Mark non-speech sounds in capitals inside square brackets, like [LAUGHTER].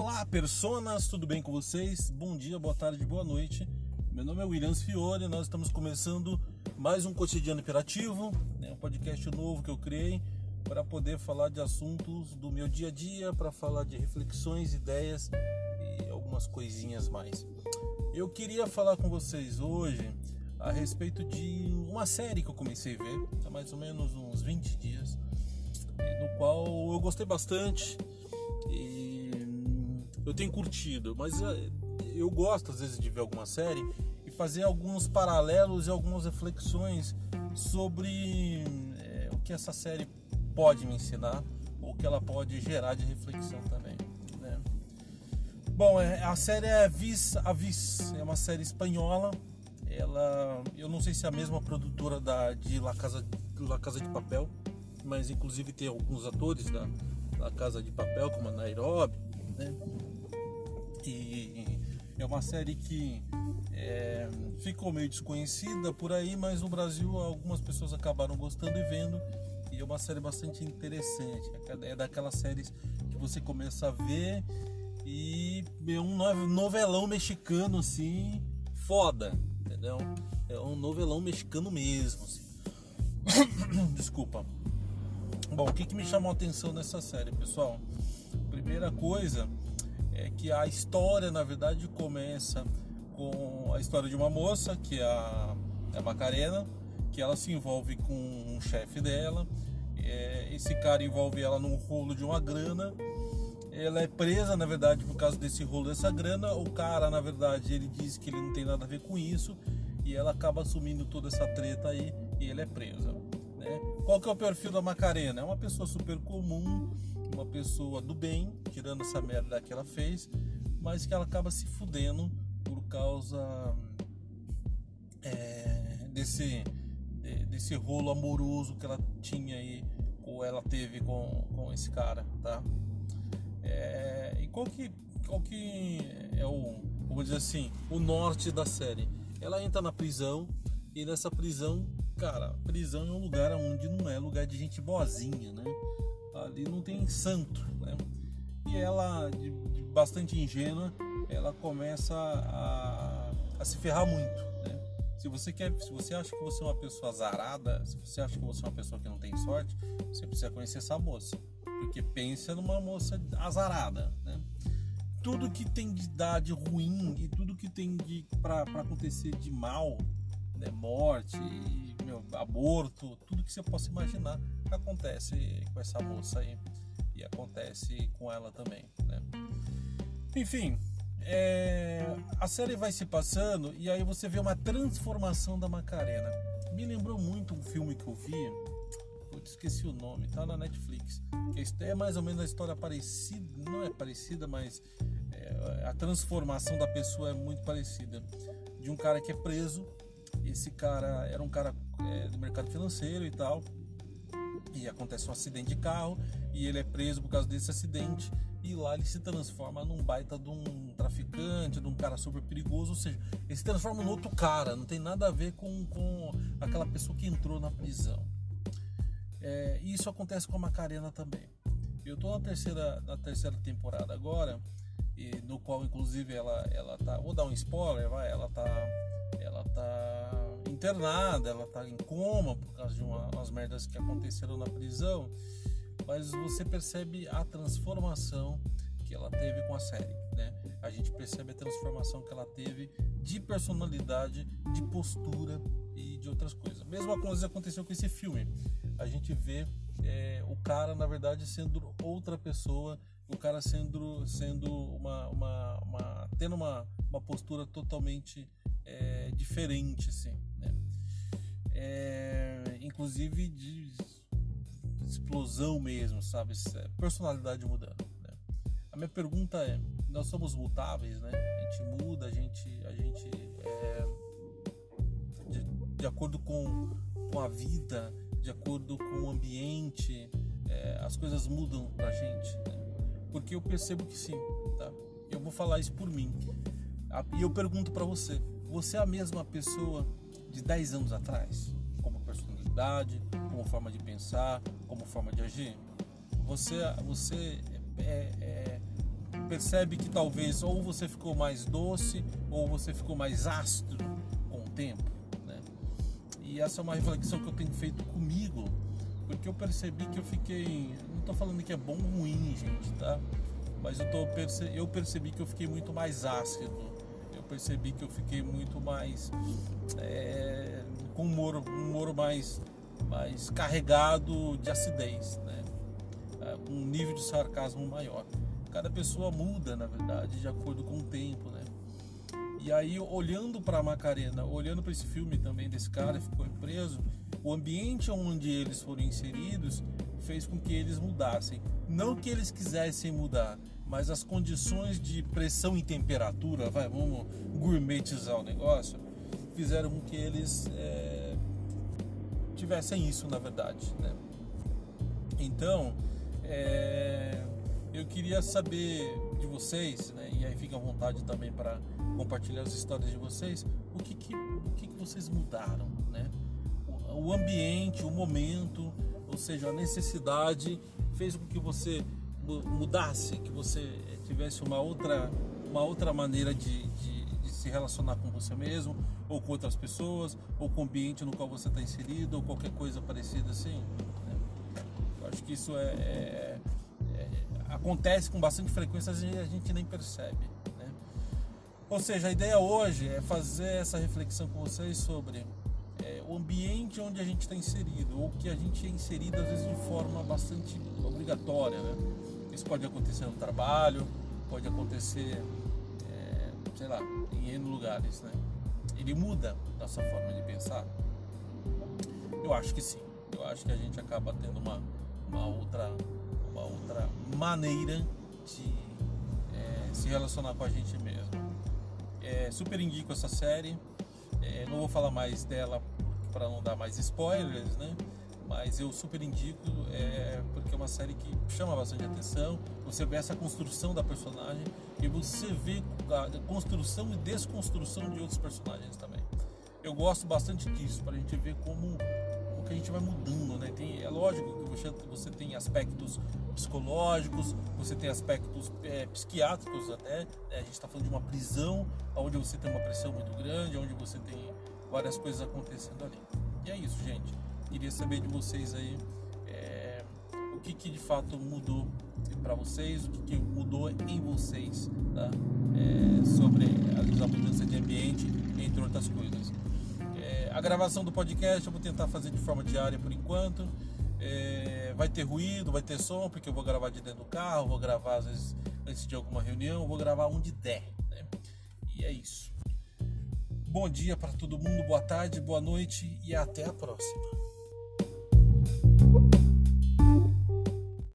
Olá, personas, tudo bem com vocês? Bom dia, boa tarde, boa noite. Meu nome é Williams Fiore, nós estamos começando mais um cotidiano imperativo, né, um podcast novo que eu criei para poder falar de assuntos do meu dia a dia, para falar de reflexões, ideias e algumas coisinhas mais. Eu queria falar com vocês hoje a respeito de uma série que eu comecei a ver há mais ou menos uns 20 dias, no qual eu gostei bastante eu tenho curtido, mas eh, eu gosto às vezes de ver alguma série e fazer alguns paralelos e algumas reflexões sobre é, o que essa série pode me ensinar ou que ela pode gerar de reflexão também. Né? Bom, é, a série é Vis a Vis, é uma série espanhola. Ela, eu não sei se é a mesma produtora da de La Casa, La Casa de Papel, mas inclusive tem alguns atores da La Casa de Papel, como a Nairobi, né? E é uma série que é, ficou meio desconhecida por aí, mas no Brasil algumas pessoas acabaram gostando e vendo. E é uma série bastante interessante. É daquelas séries que você começa a ver e é um novelão mexicano assim, foda, entendeu? É um novelão mexicano mesmo. Assim. [COUGHS] Desculpa. Bom, o que, que me chamou a atenção nessa série, pessoal? Primeira coisa é que a história, na verdade, começa com a história de uma moça, que é a, é a Macarena, que ela se envolve com um chefe dela. É, esse cara envolve ela num rolo de uma grana. Ela é presa, na verdade, por causa desse rolo dessa grana. O cara, na verdade, ele diz que ele não tem nada a ver com isso. E ela acaba assumindo toda essa treta aí e ele é presa. Né? Qual que é o perfil da Macarena? É uma pessoa super comum, uma pessoa do bem, tirando essa merda que ela fez, mas que ela acaba se fudendo por causa é, desse desse rolo amoroso que ela tinha aí, ou ela teve com, com esse cara, tá? É, e qual que, qual que é o, vamos dizer assim, o norte da série? Ela entra na prisão e nessa prisão, cara, prisão é um lugar onde não é lugar de gente boazinha, né? Ali não tem santo, né? E ela, de, de bastante ingênua, ela começa a, a, se ferrar muito, né? Se você quer, se você acha que você é uma pessoa azarada, se você acha que você é uma pessoa que não tem sorte, você precisa conhecer essa moça, porque pensa numa moça azarada, né? Tudo que tem de dar de ruim e tudo que tem de para acontecer de mal, né? morte, meu, aborto, tudo que você possa imaginar acontece com essa moça aí e acontece com ela também, né? Enfim, é, a série vai se passando e aí você vê uma transformação da Macarena. Me lembrou muito um filme que eu vi, eu esqueci o nome, tá na Netflix. Que é mais ou menos a história parecida, não é parecida, mas é, a transformação da pessoa é muito parecida. De um cara que é preso, esse cara era um cara é, do mercado financeiro e tal, e acontece um acidente de carro e ele é preso por causa desse acidente e lá ele se transforma num baita de um traficante, de um cara super perigoso, ou seja, ele se transforma num outro cara, não tem nada a ver com, com aquela pessoa que entrou na prisão. É, e isso acontece com a Macarena também. Eu estou na terceira, na terceira temporada agora, e no qual inclusive ela, ela tá. Vou dar um spoiler, vai, ela tá. Internada, ela tá em coma por causa de uma, umas merdas que aconteceram na prisão, mas você percebe a transformação que ela teve com a série, né? A gente percebe a transformação que ela teve de personalidade, de postura e de outras coisas. Mesma coisa aconteceu com esse filme. A gente vê é, o cara, na verdade, sendo outra pessoa, o cara sendo, sendo uma, uma, uma tendo uma, uma postura totalmente é, diferente, assim é, inclusive de explosão mesmo, sabe? Personalidade mudando. Né? A minha pergunta é: nós somos mutáveis, né? A gente muda, a gente, a gente é, de, de, acordo com, com a vida, de acordo com o ambiente, é, as coisas mudam pra gente. Né? Porque eu percebo que sim, tá? Eu vou falar isso por mim. E eu pergunto para você: você é a mesma pessoa de 10 anos atrás, como personalidade, como forma de pensar, como forma de agir. Você, você é, é, percebe que talvez ou você ficou mais doce ou você ficou mais ácido com o tempo. Né? E essa é uma reflexão que eu tenho feito comigo, porque eu percebi que eu fiquei. Não estou falando que é bom ou ruim, gente, tá? Mas eu, tô eu percebi que eu fiquei muito mais ácido. Percebi que eu fiquei muito mais. É... com um humor, um humor mais, mais carregado de acidez, né? Com um nível de sarcasmo maior cada pessoa muda, na verdade, de acordo com o tempo, né? E aí, olhando para Macarena, olhando para esse filme também desse cara que ficou preso, o ambiente onde eles foram inseridos fez com que eles mudassem. Não que eles quisessem mudar, mas as condições de pressão e temperatura, vai, vamos gourmetizar o negócio, fizeram com que eles é, tivessem isso, na verdade, né? Então, é, eu queria saber de vocês, né, e aí fica à vontade também para compartilhar as histórias de vocês, o que, que, o que, que vocês mudaram, né? O, ambiente, o momento, ou seja, a necessidade fez com que você mudasse, que você tivesse uma outra, uma outra maneira de, de, de se relacionar com você mesmo, ou com outras pessoas, ou com o ambiente no qual você está inserido, ou qualquer coisa parecida assim. Né? Eu acho que isso é, é acontece com bastante frequência e a gente nem percebe. Né? Ou seja, a ideia hoje é fazer essa reflexão com vocês sobre é, o ambiente onde a gente está inserido, ou que a gente é inserido às vezes de forma bastante obrigatória. Né? Isso pode acontecer no trabalho, pode acontecer, é, sei lá, em N lugares. Né? Ele muda nossa forma de pensar? Eu acho que sim. Eu acho que a gente acaba tendo uma, uma outra uma outra maneira de é, se relacionar com a gente mesmo. É, super indico essa série. É, não vou falar mais dela para não dar mais spoilers, né? Mas eu super indico é, porque é uma série que chama bastante atenção. Você vê essa construção da personagem e você vê a construção e desconstrução de outros personagens também. Eu gosto bastante disso para a gente ver como que a gente vai mudando, né? Tem, é lógico que você, você tem aspectos psicológicos, você tem aspectos é, psiquiátricos até. Né? A gente está falando de uma prisão, onde você tem uma pressão muito grande, onde você tem várias coisas acontecendo ali. E é isso, gente. Queria saber de vocês aí é, o que, que de fato mudou para vocês, o que, que mudou em vocês, tá? É, sobre a mudança de ambiente, entre outras coisas a gravação do podcast eu vou tentar fazer de forma diária por enquanto. É, vai ter ruído, vai ter som, porque eu vou gravar de dentro do carro, vou gravar às vezes antes de alguma reunião, vou gravar onde der. Né? E é isso. Bom dia para todo mundo, boa tarde, boa noite e até a próxima.